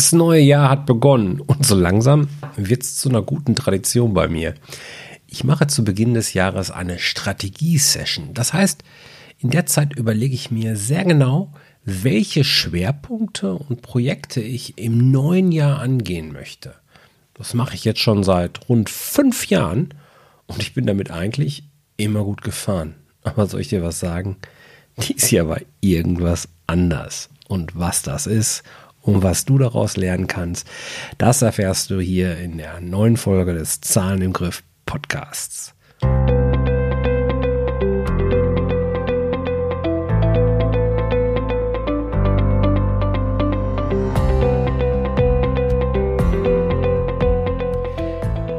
Das neue Jahr hat begonnen und so langsam wird es zu einer guten Tradition bei mir. Ich mache zu Beginn des Jahres eine Strategie-Session. Das heißt, in der Zeit überlege ich mir sehr genau, welche Schwerpunkte und Projekte ich im neuen Jahr angehen möchte. Das mache ich jetzt schon seit rund fünf Jahren und ich bin damit eigentlich immer gut gefahren. Aber soll ich dir was sagen? Dies Jahr war irgendwas anders. Und was das ist und was du daraus lernen kannst, das erfährst du hier in der neuen Folge des Zahlen im Griff Podcasts.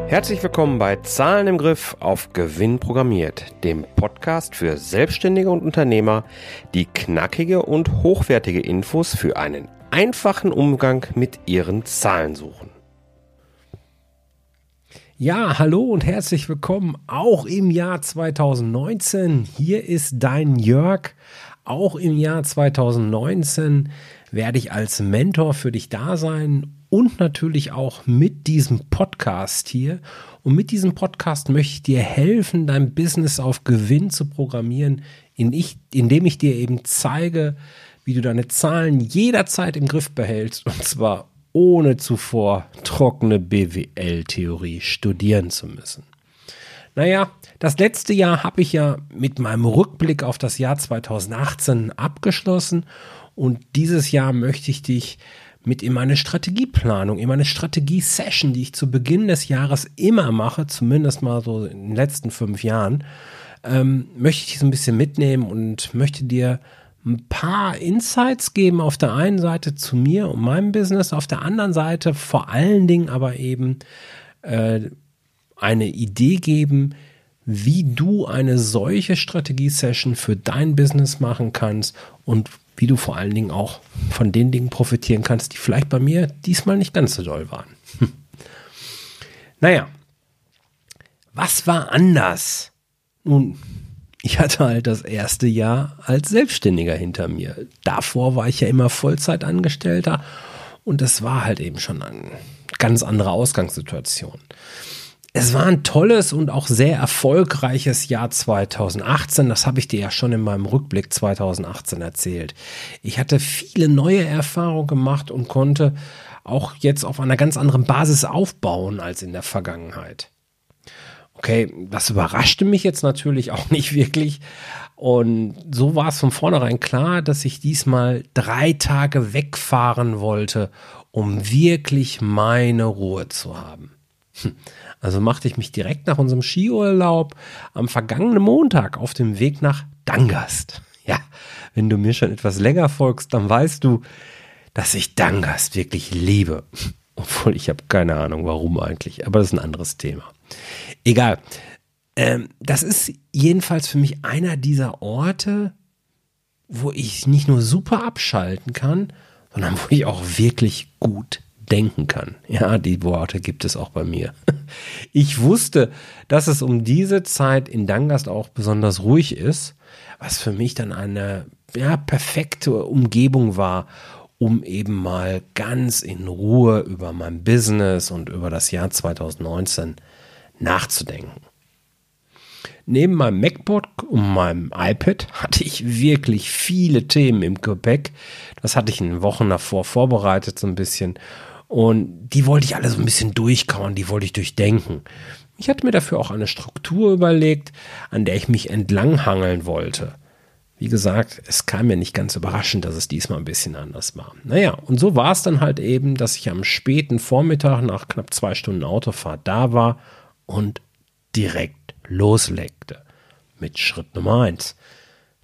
Herzlich willkommen bei Zahlen im Griff auf Gewinn programmiert, dem Podcast für Selbstständige und Unternehmer, die knackige und hochwertige Infos für einen einfachen Umgang mit ihren Zahlen suchen. Ja, hallo und herzlich willkommen auch im Jahr 2019. Hier ist dein Jörg. Auch im Jahr 2019 werde ich als Mentor für dich da sein und natürlich auch mit diesem Podcast hier. Und mit diesem Podcast möchte ich dir helfen, dein Business auf Gewinn zu programmieren, indem ich dir eben zeige, wie du deine Zahlen jederzeit im Griff behältst und zwar ohne zuvor trockene BWL-Theorie studieren zu müssen. Naja, das letzte Jahr habe ich ja mit meinem Rückblick auf das Jahr 2018 abgeschlossen und dieses Jahr möchte ich dich mit in meine Strategieplanung, in meine Strategie-Session, die ich zu Beginn des Jahres immer mache, zumindest mal so in den letzten fünf Jahren, ähm, möchte ich dich so ein bisschen mitnehmen und möchte dir ein paar Insights geben auf der einen Seite zu mir und meinem Business, auf der anderen Seite vor allen Dingen aber eben äh, eine Idee geben, wie du eine solche Strategie-Session für dein Business machen kannst und wie du vor allen Dingen auch von den Dingen profitieren kannst, die vielleicht bei mir diesmal nicht ganz so doll waren. Hm. Naja, was war anders? Nun, ich hatte halt das erste Jahr als Selbstständiger hinter mir. Davor war ich ja immer Vollzeitangestellter und das war halt eben schon eine ganz andere Ausgangssituation. Es war ein tolles und auch sehr erfolgreiches Jahr 2018. Das habe ich dir ja schon in meinem Rückblick 2018 erzählt. Ich hatte viele neue Erfahrungen gemacht und konnte auch jetzt auf einer ganz anderen Basis aufbauen als in der Vergangenheit. Okay, das überraschte mich jetzt natürlich auch nicht wirklich. Und so war es von vornherein klar, dass ich diesmal drei Tage wegfahren wollte, um wirklich meine Ruhe zu haben. Hm. Also machte ich mich direkt nach unserem Skiurlaub am vergangenen Montag auf dem Weg nach Dangast. Ja, wenn du mir schon etwas länger folgst, dann weißt du, dass ich Dangast wirklich liebe. Obwohl ich habe keine Ahnung, warum eigentlich, aber das ist ein anderes Thema. Egal. Ähm, das ist jedenfalls für mich einer dieser Orte, wo ich nicht nur super abschalten kann, sondern wo ich auch wirklich gut denken kann. Ja, die Worte gibt es auch bei mir. Ich wusste, dass es um diese Zeit in Dangast auch besonders ruhig ist, was für mich dann eine ja, perfekte Umgebung war, um eben mal ganz in Ruhe über mein Business und über das Jahr 2019 nachzudenken. Neben meinem MacBook und meinem iPad hatte ich wirklich viele Themen im Gepäck. Das hatte ich in Wochen davor vorbereitet, so ein bisschen. Und die wollte ich alle so ein bisschen durchkauen, die wollte ich durchdenken. Ich hatte mir dafür auch eine Struktur überlegt, an der ich mich entlanghangeln wollte. Wie gesagt, es kam mir nicht ganz überraschend, dass es diesmal ein bisschen anders war. Naja, und so war es dann halt eben, dass ich am späten Vormittag nach knapp zwei Stunden Autofahrt da war und direkt loslegte. Mit Schritt Nummer eins.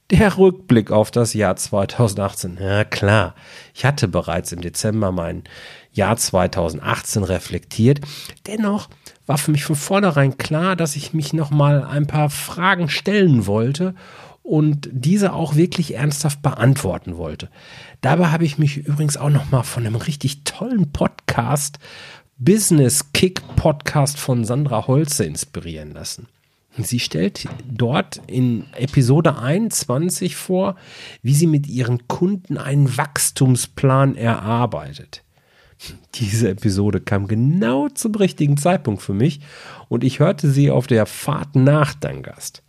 Der Rückblick auf das Jahr 2018. Ja klar, ich hatte bereits im Dezember mein Jahr 2018 reflektiert. Dennoch war für mich von vornherein klar, dass ich mich noch mal ein paar Fragen stellen wollte und diese auch wirklich ernsthaft beantworten wollte. Dabei habe ich mich übrigens auch noch mal von einem richtig tollen Podcast Business Kick Podcast von Sandra Holze inspirieren lassen. Sie stellt dort in Episode 21 vor, wie sie mit ihren Kunden einen Wachstumsplan erarbeitet. Diese Episode kam genau zum richtigen Zeitpunkt für mich und ich hörte sie auf der Fahrt nach dein Gast.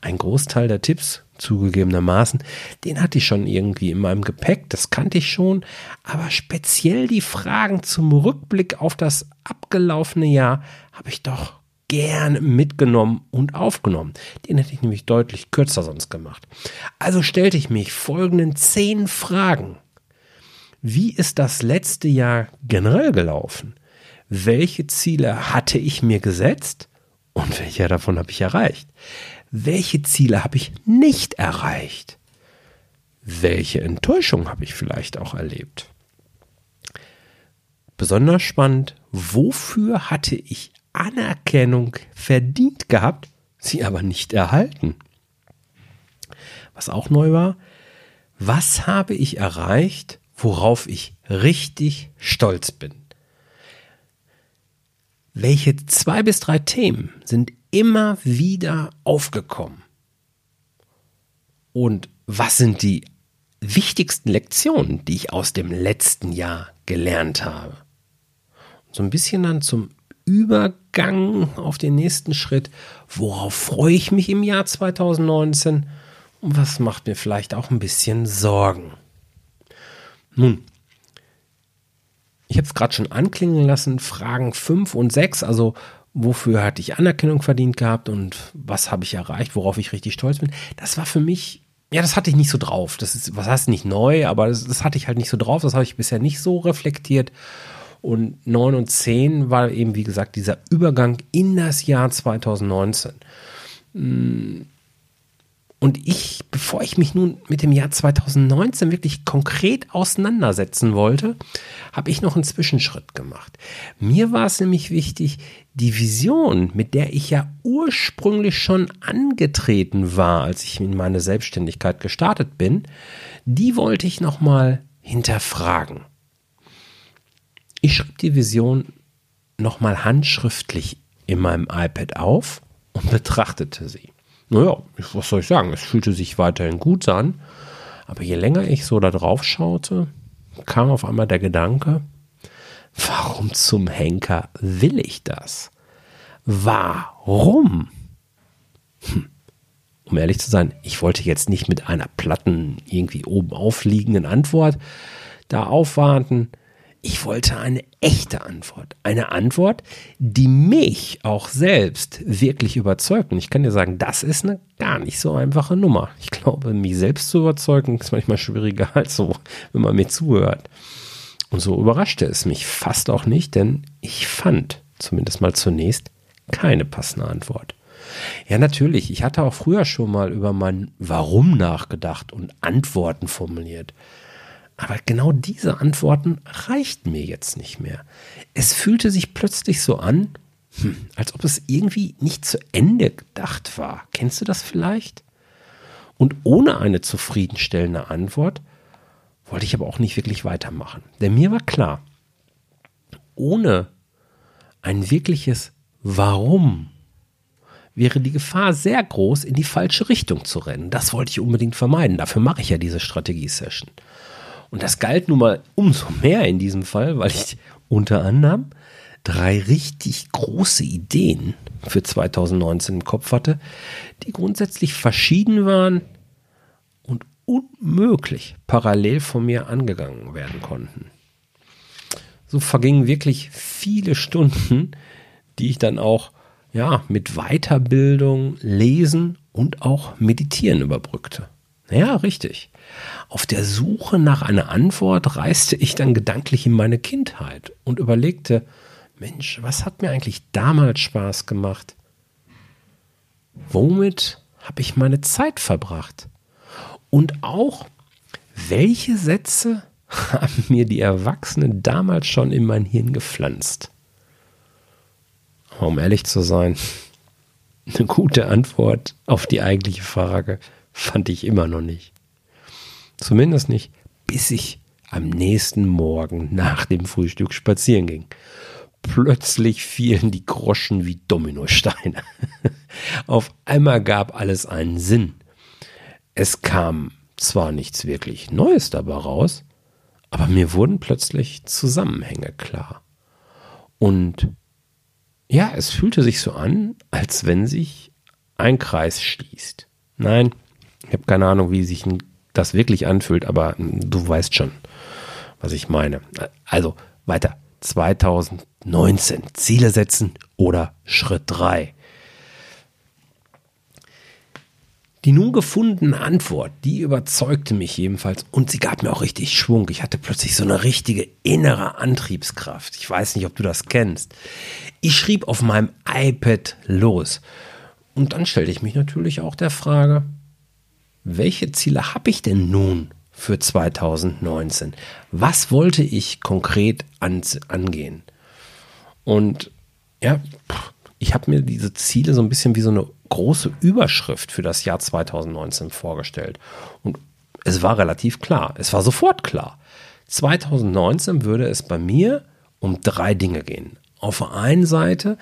Ein Großteil der Tipps, zugegebenermaßen, den hatte ich schon irgendwie in meinem Gepäck, das kannte ich schon, aber speziell die Fragen zum Rückblick auf das abgelaufene Jahr habe ich doch gern mitgenommen und aufgenommen. Den hätte ich nämlich deutlich kürzer sonst gemacht. Also stellte ich mich folgenden zehn Fragen. Wie ist das letzte Jahr generell gelaufen? Welche Ziele hatte ich mir gesetzt und welche davon habe ich erreicht? Welche Ziele habe ich nicht erreicht? Welche Enttäuschung habe ich vielleicht auch erlebt? Besonders spannend, wofür hatte ich Anerkennung verdient gehabt, sie aber nicht erhalten? Was auch neu war, was habe ich erreicht, worauf ich richtig stolz bin? Welche zwei bis drei Themen sind immer wieder aufgekommen? Und was sind die wichtigsten Lektionen, die ich aus dem letzten Jahr gelernt habe? So ein bisschen dann zum Übergang auf den nächsten Schritt. Worauf freue ich mich im Jahr 2019? Und was macht mir vielleicht auch ein bisschen Sorgen? Nun, ich habe es gerade schon anklingen lassen, Fragen 5 und 6, also wofür hatte ich Anerkennung verdient gehabt und was habe ich erreicht, worauf ich richtig stolz bin. Das war für mich, ja, das hatte ich nicht so drauf. Das ist, was heißt nicht neu, aber das, das hatte ich halt nicht so drauf. Das habe ich bisher nicht so reflektiert. Und 9 und 10 war eben, wie gesagt, dieser Übergang in das Jahr 2019. Und ich, bevor ich mich nun mit dem Jahr 2019 wirklich konkret auseinandersetzen wollte, habe ich noch einen Zwischenschritt gemacht. Mir war es nämlich wichtig, die Vision, mit der ich ja ursprünglich schon angetreten war, als ich in meine Selbstständigkeit gestartet bin, die wollte ich nochmal hinterfragen. Ich schrieb die Vision nochmal handschriftlich in meinem iPad auf und betrachtete sie naja, was soll ich sagen, es fühlte sich weiterhin gut an. Aber je länger ich so da drauf schaute, kam auf einmal der Gedanke, warum zum Henker will ich das? Warum? Hm. Um ehrlich zu sein, ich wollte jetzt nicht mit einer platten, irgendwie oben aufliegenden Antwort da aufwarten. Ich wollte eine echte Antwort. Eine Antwort, die mich auch selbst wirklich überzeugt. Und ich kann dir sagen, das ist eine gar nicht so einfache Nummer. Ich glaube, mich selbst zu überzeugen, ist manchmal schwieriger als so, wenn man mir zuhört. Und so überraschte es mich fast auch nicht, denn ich fand, zumindest mal zunächst, keine passende Antwort. Ja, natürlich. Ich hatte auch früher schon mal über mein Warum nachgedacht und Antworten formuliert. Aber genau diese Antworten reichten mir jetzt nicht mehr. Es fühlte sich plötzlich so an, hm, als ob es irgendwie nicht zu Ende gedacht war. Kennst du das vielleicht? Und ohne eine zufriedenstellende Antwort wollte ich aber auch nicht wirklich weitermachen. Denn mir war klar, ohne ein wirkliches Warum wäre die Gefahr sehr groß, in die falsche Richtung zu rennen. Das wollte ich unbedingt vermeiden. Dafür mache ich ja diese Strategie-Session. Und das galt nun mal umso mehr in diesem Fall, weil ich unter anderem drei richtig große Ideen für 2019 im Kopf hatte, die grundsätzlich verschieden waren und unmöglich parallel von mir angegangen werden konnten. So vergingen wirklich viele Stunden, die ich dann auch ja, mit Weiterbildung, Lesen und auch Meditieren überbrückte. Ja, richtig. Auf der Suche nach einer Antwort reiste ich dann gedanklich in meine Kindheit und überlegte, Mensch, was hat mir eigentlich damals Spaß gemacht? Womit habe ich meine Zeit verbracht? Und auch, welche Sätze haben mir die Erwachsenen damals schon in mein Hirn gepflanzt? Um ehrlich zu sein, eine gute Antwort auf die eigentliche Frage fand ich immer noch nicht. Zumindest nicht, bis ich am nächsten Morgen nach dem Frühstück spazieren ging. Plötzlich fielen die Groschen wie Dominosteine. Auf einmal gab alles einen Sinn. Es kam zwar nichts wirklich Neues dabei raus, Aber mir wurden plötzlich Zusammenhänge klar. Und ja, es fühlte sich so an, als wenn sich ein Kreis schließt. Nein, ich habe keine Ahnung, wie sich das wirklich anfühlt, aber du weißt schon, was ich meine. Also weiter. 2019. Ziele setzen oder Schritt 3. Die nun gefundene Antwort, die überzeugte mich jedenfalls und sie gab mir auch richtig Schwung. Ich hatte plötzlich so eine richtige innere Antriebskraft. Ich weiß nicht, ob du das kennst. Ich schrieb auf meinem iPad los. Und dann stellte ich mich natürlich auch der Frage, welche Ziele habe ich denn nun für 2019? Was wollte ich konkret an, angehen? Und ja, ich habe mir diese Ziele so ein bisschen wie so eine große Überschrift für das Jahr 2019 vorgestellt. Und es war relativ klar. Es war sofort klar. 2019 würde es bei mir um drei Dinge gehen. Auf der einen Seite,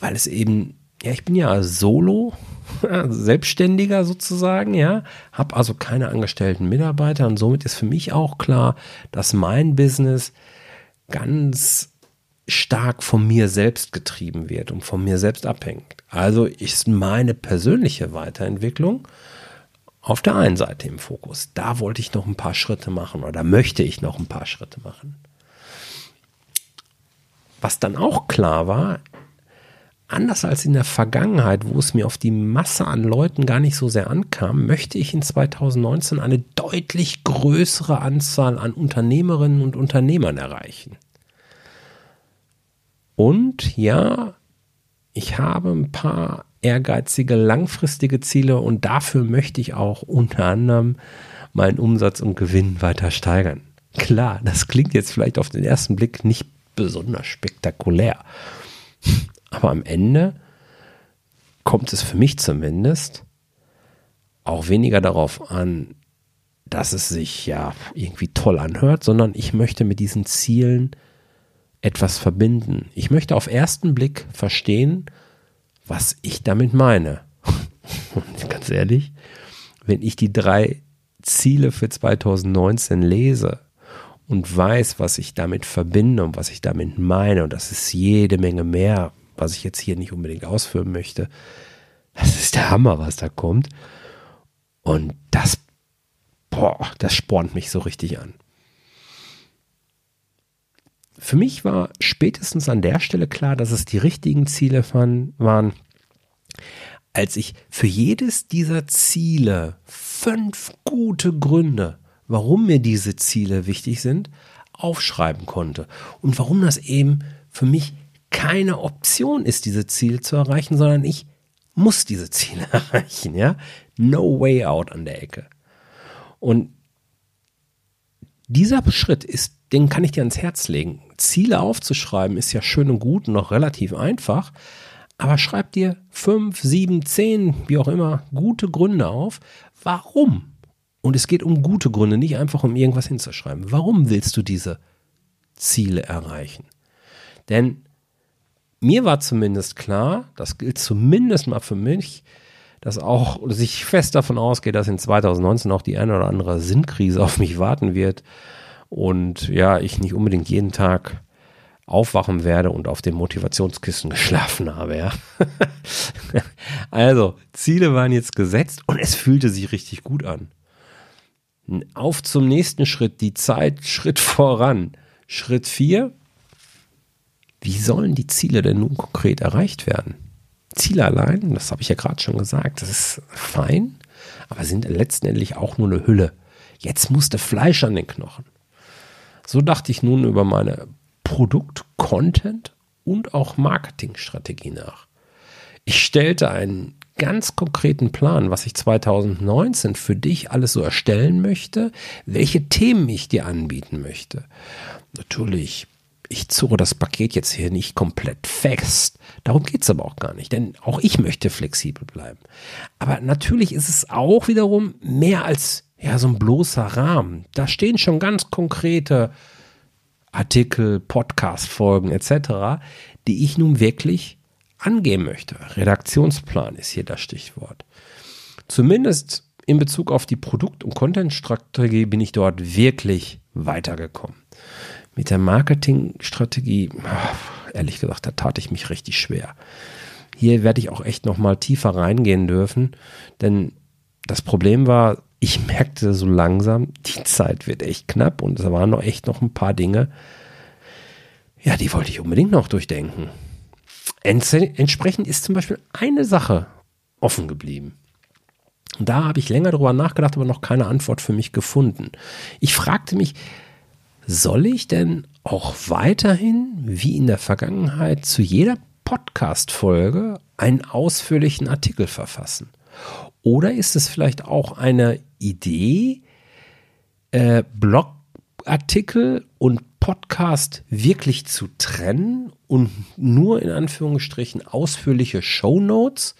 weil es eben, ja, ich bin ja solo, Selbstständiger sozusagen, ja, habe also keine angestellten Mitarbeiter und somit ist für mich auch klar, dass mein Business ganz stark von mir selbst getrieben wird und von mir selbst abhängt. Also ist meine persönliche Weiterentwicklung auf der einen Seite im Fokus. Da wollte ich noch ein paar Schritte machen oder möchte ich noch ein paar Schritte machen. Was dann auch klar war, anders als in der Vergangenheit, wo es mir auf die Masse an Leuten gar nicht so sehr ankam, möchte ich in 2019 eine deutlich größere Anzahl an Unternehmerinnen und Unternehmern erreichen. Und ja, ich habe ein paar ehrgeizige, langfristige Ziele und dafür möchte ich auch unter anderem meinen Umsatz und Gewinn weiter steigern. Klar, das klingt jetzt vielleicht auf den ersten Blick nicht besonders spektakulär, aber am Ende kommt es für mich zumindest auch weniger darauf an, dass es sich ja irgendwie toll anhört, sondern ich möchte mit diesen Zielen etwas verbinden. Ich möchte auf ersten Blick verstehen, was ich damit meine. Und ganz ehrlich, wenn ich die drei Ziele für 2019 lese und weiß, was ich damit verbinde und was ich damit meine, und das ist jede Menge mehr, was ich jetzt hier nicht unbedingt ausführen möchte, das ist der Hammer, was da kommt. Und das, boah, das spornt mich so richtig an. Für mich war spätestens an der Stelle klar, dass es die richtigen Ziele waren, als ich für jedes dieser Ziele fünf gute Gründe, warum mir diese Ziele wichtig sind, aufschreiben konnte und warum das eben für mich keine Option ist, diese Ziele zu erreichen, sondern ich muss diese Ziele erreichen, ja? No way out an der Ecke. Und dieser Schritt ist, den kann ich dir ans Herz legen. Ziele aufzuschreiben ist ja schön und gut und noch relativ einfach, aber schreib dir fünf, sieben, zehn, wie auch immer, gute Gründe auf, warum. Und es geht um gute Gründe, nicht einfach um irgendwas hinzuschreiben. Warum willst du diese Ziele erreichen? Denn mir war zumindest klar, das gilt zumindest mal für mich, dass auch dass ich fest davon ausgehe, dass in 2019 auch die eine oder andere Sinnkrise auf mich warten wird und ja, ich nicht unbedingt jeden Tag aufwachen werde und auf dem Motivationskissen geschlafen habe, ja. also, Ziele waren jetzt gesetzt und es fühlte sich richtig gut an. Auf zum nächsten Schritt, die Zeit Schritt voran. Schritt 4. Wie sollen die Ziele denn nun konkret erreicht werden? Ziele allein, das habe ich ja gerade schon gesagt, das ist fein, aber sind letztendlich auch nur eine Hülle. Jetzt musste Fleisch an den Knochen. So dachte ich nun über meine Produkt, Content und auch Marketingstrategie nach. Ich stellte einen ganz konkreten Plan, was ich 2019 für dich alles so erstellen möchte, welche Themen ich dir anbieten möchte. Natürlich ich zurre das Paket jetzt hier nicht komplett fest. Darum geht es aber auch gar nicht, denn auch ich möchte flexibel bleiben. Aber natürlich ist es auch wiederum mehr als ja, so ein bloßer Rahmen. Da stehen schon ganz konkrete Artikel, Podcast-Folgen etc., die ich nun wirklich angehen möchte. Redaktionsplan ist hier das Stichwort. Zumindest in Bezug auf die Produkt- und Content-Strategie bin ich dort wirklich weitergekommen. Mit der Marketingstrategie, ehrlich gesagt, da tat ich mich richtig schwer. Hier werde ich auch echt noch mal tiefer reingehen dürfen, denn das Problem war, ich merkte so langsam, die Zeit wird echt knapp und es waren noch echt noch ein paar Dinge, ja, die wollte ich unbedingt noch durchdenken. Entsprechend ist zum Beispiel eine Sache offen geblieben. Und da habe ich länger drüber nachgedacht, aber noch keine Antwort für mich gefunden. Ich fragte mich, soll ich denn auch weiterhin, wie in der Vergangenheit, zu jeder Podcast-Folge einen ausführlichen Artikel verfassen? Oder ist es vielleicht auch eine Idee, äh, Blogartikel und Podcast wirklich zu trennen und nur in Anführungsstrichen ausführliche Show Notes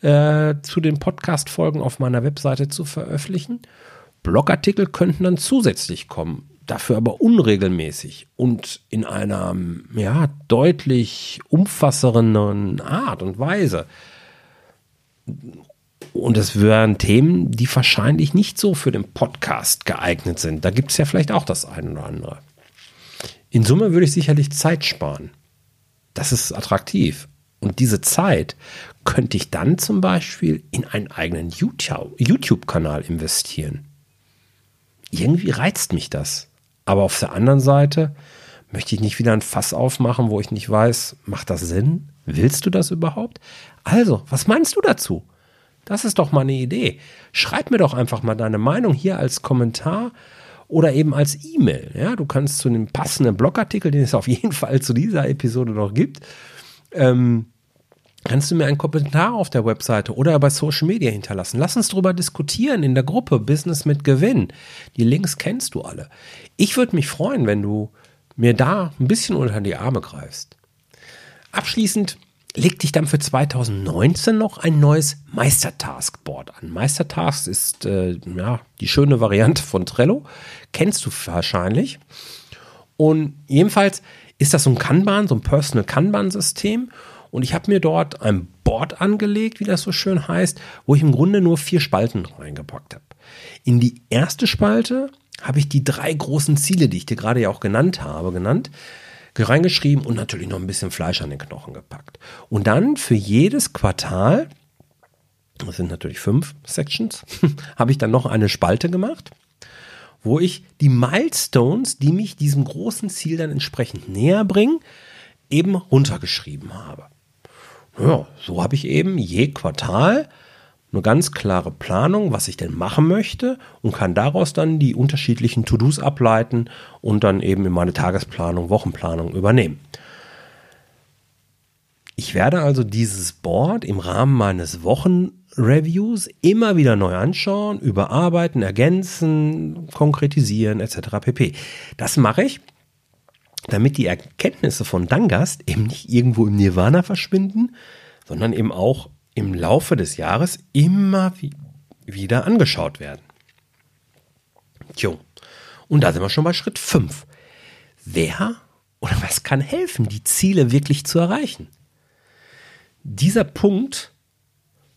äh, zu den Podcast-Folgen auf meiner Webseite zu veröffentlichen? Blogartikel könnten dann zusätzlich kommen dafür aber unregelmäßig und in einer ja, deutlich umfassenderen Art und Weise. Und es wären Themen, die wahrscheinlich nicht so für den Podcast geeignet sind. Da gibt es ja vielleicht auch das eine oder andere. In Summe würde ich sicherlich Zeit sparen. Das ist attraktiv. Und diese Zeit könnte ich dann zum Beispiel in einen eigenen YouTube-Kanal investieren. Irgendwie reizt mich das. Aber auf der anderen Seite möchte ich nicht wieder ein Fass aufmachen, wo ich nicht weiß, macht das Sinn? Willst du das überhaupt? Also, was meinst du dazu? Das ist doch mal eine Idee. Schreib mir doch einfach mal deine Meinung hier als Kommentar oder eben als E-Mail. Ja, du kannst zu einem passenden Blogartikel, den es auf jeden Fall zu dieser Episode noch gibt, ähm, kannst du mir einen Kommentar auf der Webseite oder bei Social Media hinterlassen. Lass uns darüber diskutieren in der Gruppe Business mit Gewinn. Die Links kennst du alle. Ich würde mich freuen, wenn du mir da ein bisschen unter die Arme greifst. Abschließend legt dich dann für 2019 noch ein neues Meistertask-Board an. Meistertask ist äh, ja, die schöne Variante von Trello. Kennst du wahrscheinlich. Und jedenfalls ist das so ein Kanban, so ein Personal Kanban-System. Und ich habe mir dort ein Board angelegt, wie das so schön heißt, wo ich im Grunde nur vier Spalten reingepackt habe. In die erste Spalte habe ich die drei großen Ziele, die ich dir gerade ja auch genannt habe, genannt, reingeschrieben und natürlich noch ein bisschen Fleisch an den Knochen gepackt. Und dann für jedes Quartal, das sind natürlich fünf Sections, habe ich dann noch eine Spalte gemacht, wo ich die Milestones, die mich diesem großen Ziel dann entsprechend näher bringen, eben runtergeschrieben habe. Ja, so habe ich eben je Quartal eine ganz klare Planung, was ich denn machen möchte und kann daraus dann die unterschiedlichen To-Dos ableiten und dann eben in meine Tagesplanung, Wochenplanung übernehmen. Ich werde also dieses Board im Rahmen meines Wochenreviews immer wieder neu anschauen, überarbeiten, ergänzen, konkretisieren etc. pp. Das mache ich, damit die Erkenntnisse von Dangast eben nicht irgendwo im Nirvana verschwinden, sondern eben auch im Laufe des Jahres immer wieder angeschaut werden. Tjo, und da sind wir schon bei Schritt 5. Wer oder was kann helfen, die Ziele wirklich zu erreichen? Dieser Punkt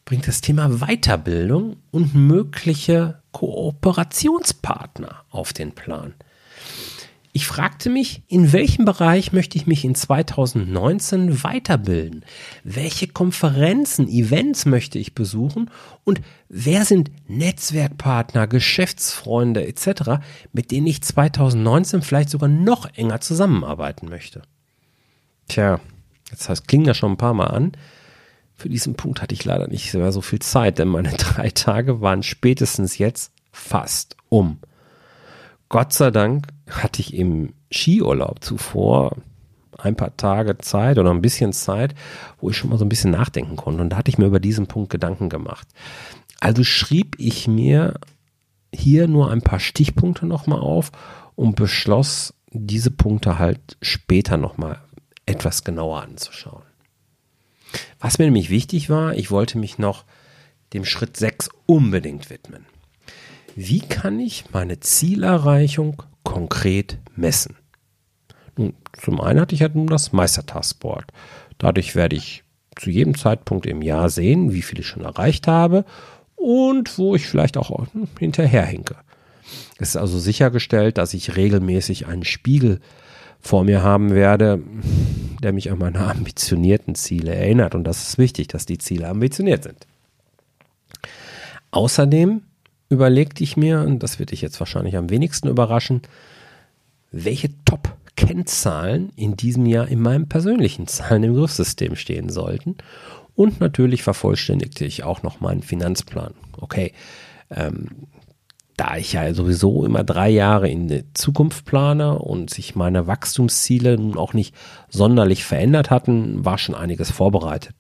bringt das Thema Weiterbildung und mögliche Kooperationspartner auf den Plan. Ich fragte mich, in welchem Bereich möchte ich mich in 2019 weiterbilden? Welche Konferenzen, Events möchte ich besuchen? Und wer sind Netzwerkpartner, Geschäftsfreunde etc., mit denen ich 2019 vielleicht sogar noch enger zusammenarbeiten möchte? Tja, jetzt heißt, klingt das schon ein paar Mal an. Für diesen Punkt hatte ich leider nicht mehr so viel Zeit, denn meine drei Tage waren spätestens jetzt fast um. Gott sei Dank hatte ich im Skiurlaub zuvor ein paar Tage Zeit oder ein bisschen Zeit, wo ich schon mal so ein bisschen nachdenken konnte. Und da hatte ich mir über diesen Punkt Gedanken gemacht. Also schrieb ich mir hier nur ein paar Stichpunkte nochmal auf und beschloss, diese Punkte halt später nochmal etwas genauer anzuschauen. Was mir nämlich wichtig war, ich wollte mich noch dem Schritt 6 unbedingt widmen. Wie kann ich meine Zielerreichung konkret messen? Nun, zum einen hatte ich ja nun das Meistertaskboard. Dadurch werde ich zu jedem Zeitpunkt im Jahr sehen, wie viel ich schon erreicht habe und wo ich vielleicht auch hinterherhinke. Es ist also sichergestellt, dass ich regelmäßig einen Spiegel vor mir haben werde, der mich an meine ambitionierten Ziele erinnert. Und das ist wichtig, dass die Ziele ambitioniert sind. Außerdem überlegte ich mir, und das wird dich jetzt wahrscheinlich am wenigsten überraschen, welche Top-Kennzahlen in diesem Jahr in meinem persönlichen Zahlen im Griffsystem stehen sollten. Und natürlich vervollständigte ich auch noch meinen Finanzplan. Okay, ähm, da ich ja sowieso immer drei Jahre in die Zukunft plane und sich meine Wachstumsziele nun auch nicht sonderlich verändert hatten, war schon einiges vorbereitet.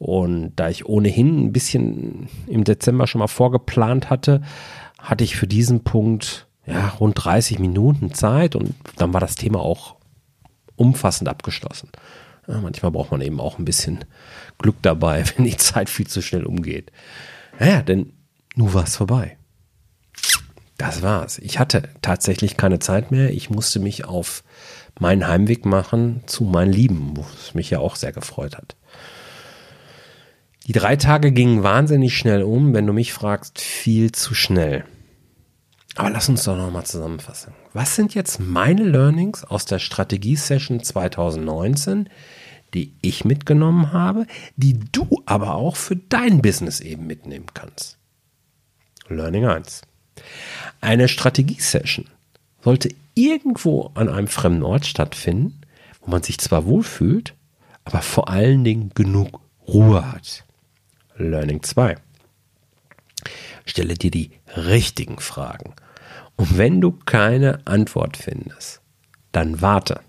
Und da ich ohnehin ein bisschen im Dezember schon mal vorgeplant hatte, hatte ich für diesen Punkt ja, rund 30 Minuten Zeit und dann war das Thema auch umfassend abgeschlossen. Ja, manchmal braucht man eben auch ein bisschen Glück dabei, wenn die Zeit viel zu schnell umgeht. Naja, denn nun war es vorbei. Das war's. Ich hatte tatsächlich keine Zeit mehr. Ich musste mich auf meinen Heimweg machen zu meinen Lieben, was mich ja auch sehr gefreut hat. Die drei Tage gingen wahnsinnig schnell um, wenn du mich fragst, viel zu schnell. Aber lass uns doch nochmal zusammenfassen. Was sind jetzt meine Learnings aus der Strategie-Session 2019, die ich mitgenommen habe, die du aber auch für dein Business eben mitnehmen kannst? Learning 1. Eine Strategie-Session sollte irgendwo an einem fremden Ort stattfinden, wo man sich zwar wohlfühlt, aber vor allen Dingen genug Ruhe hat. Learning 2. Stelle dir die richtigen Fragen. Und wenn du keine Antwort findest, dann warte.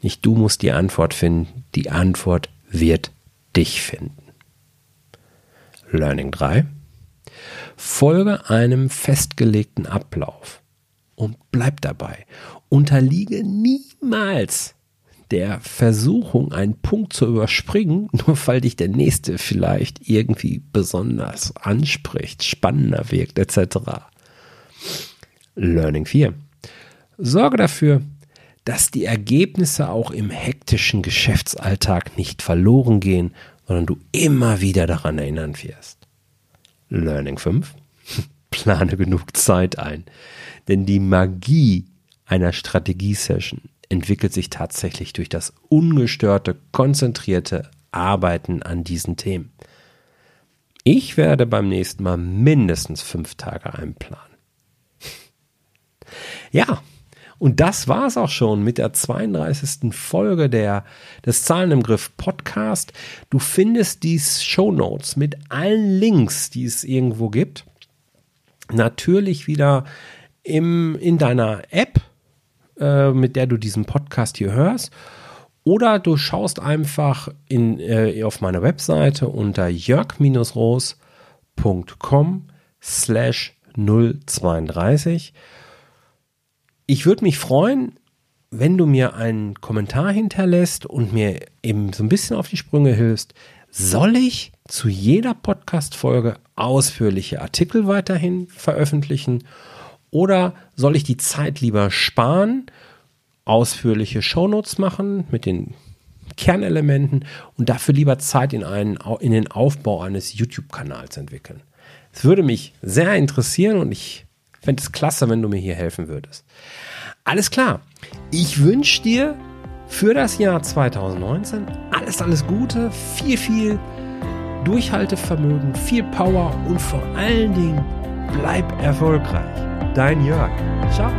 Nicht du musst die Antwort finden, die Antwort wird dich finden. Learning 3. Folge einem festgelegten Ablauf und bleib dabei. Unterliege niemals der Versuchung, einen Punkt zu überspringen, nur weil dich der nächste vielleicht irgendwie besonders anspricht, spannender wirkt, etc. Learning 4. Sorge dafür, dass die Ergebnisse auch im hektischen Geschäftsalltag nicht verloren gehen, sondern du immer wieder daran erinnern wirst. Learning 5. Plane genug Zeit ein. Denn die Magie einer Strategie-Session entwickelt sich tatsächlich durch das ungestörte, konzentrierte Arbeiten an diesen Themen. Ich werde beim nächsten Mal mindestens fünf Tage einplanen. Ja, und das war es auch schon mit der 32. Folge der, des Zahlen im Griff Podcast. Du findest die Show Notes mit allen Links, die es irgendwo gibt. Natürlich wieder im, in deiner App, äh, mit der du diesen Podcast hier hörst. Oder du schaust einfach in, äh, auf meine Webseite unter jörg-roos.com slash 032 ich würde mich freuen, wenn du mir einen Kommentar hinterlässt und mir eben so ein bisschen auf die Sprünge hilfst. Soll ich zu jeder Podcast-Folge ausführliche Artikel weiterhin veröffentlichen oder soll ich die Zeit lieber sparen, ausführliche Shownotes machen mit den Kernelementen und dafür lieber Zeit in, einen, in den Aufbau eines YouTube-Kanals entwickeln? Es würde mich sehr interessieren und ich fände es klasse, wenn du mir hier helfen würdest. Alles klar. Ich wünsche dir für das Jahr 2019 alles, alles Gute, viel, viel Durchhaltevermögen, viel Power und vor allen Dingen bleib erfolgreich. Dein Jörg. Ciao.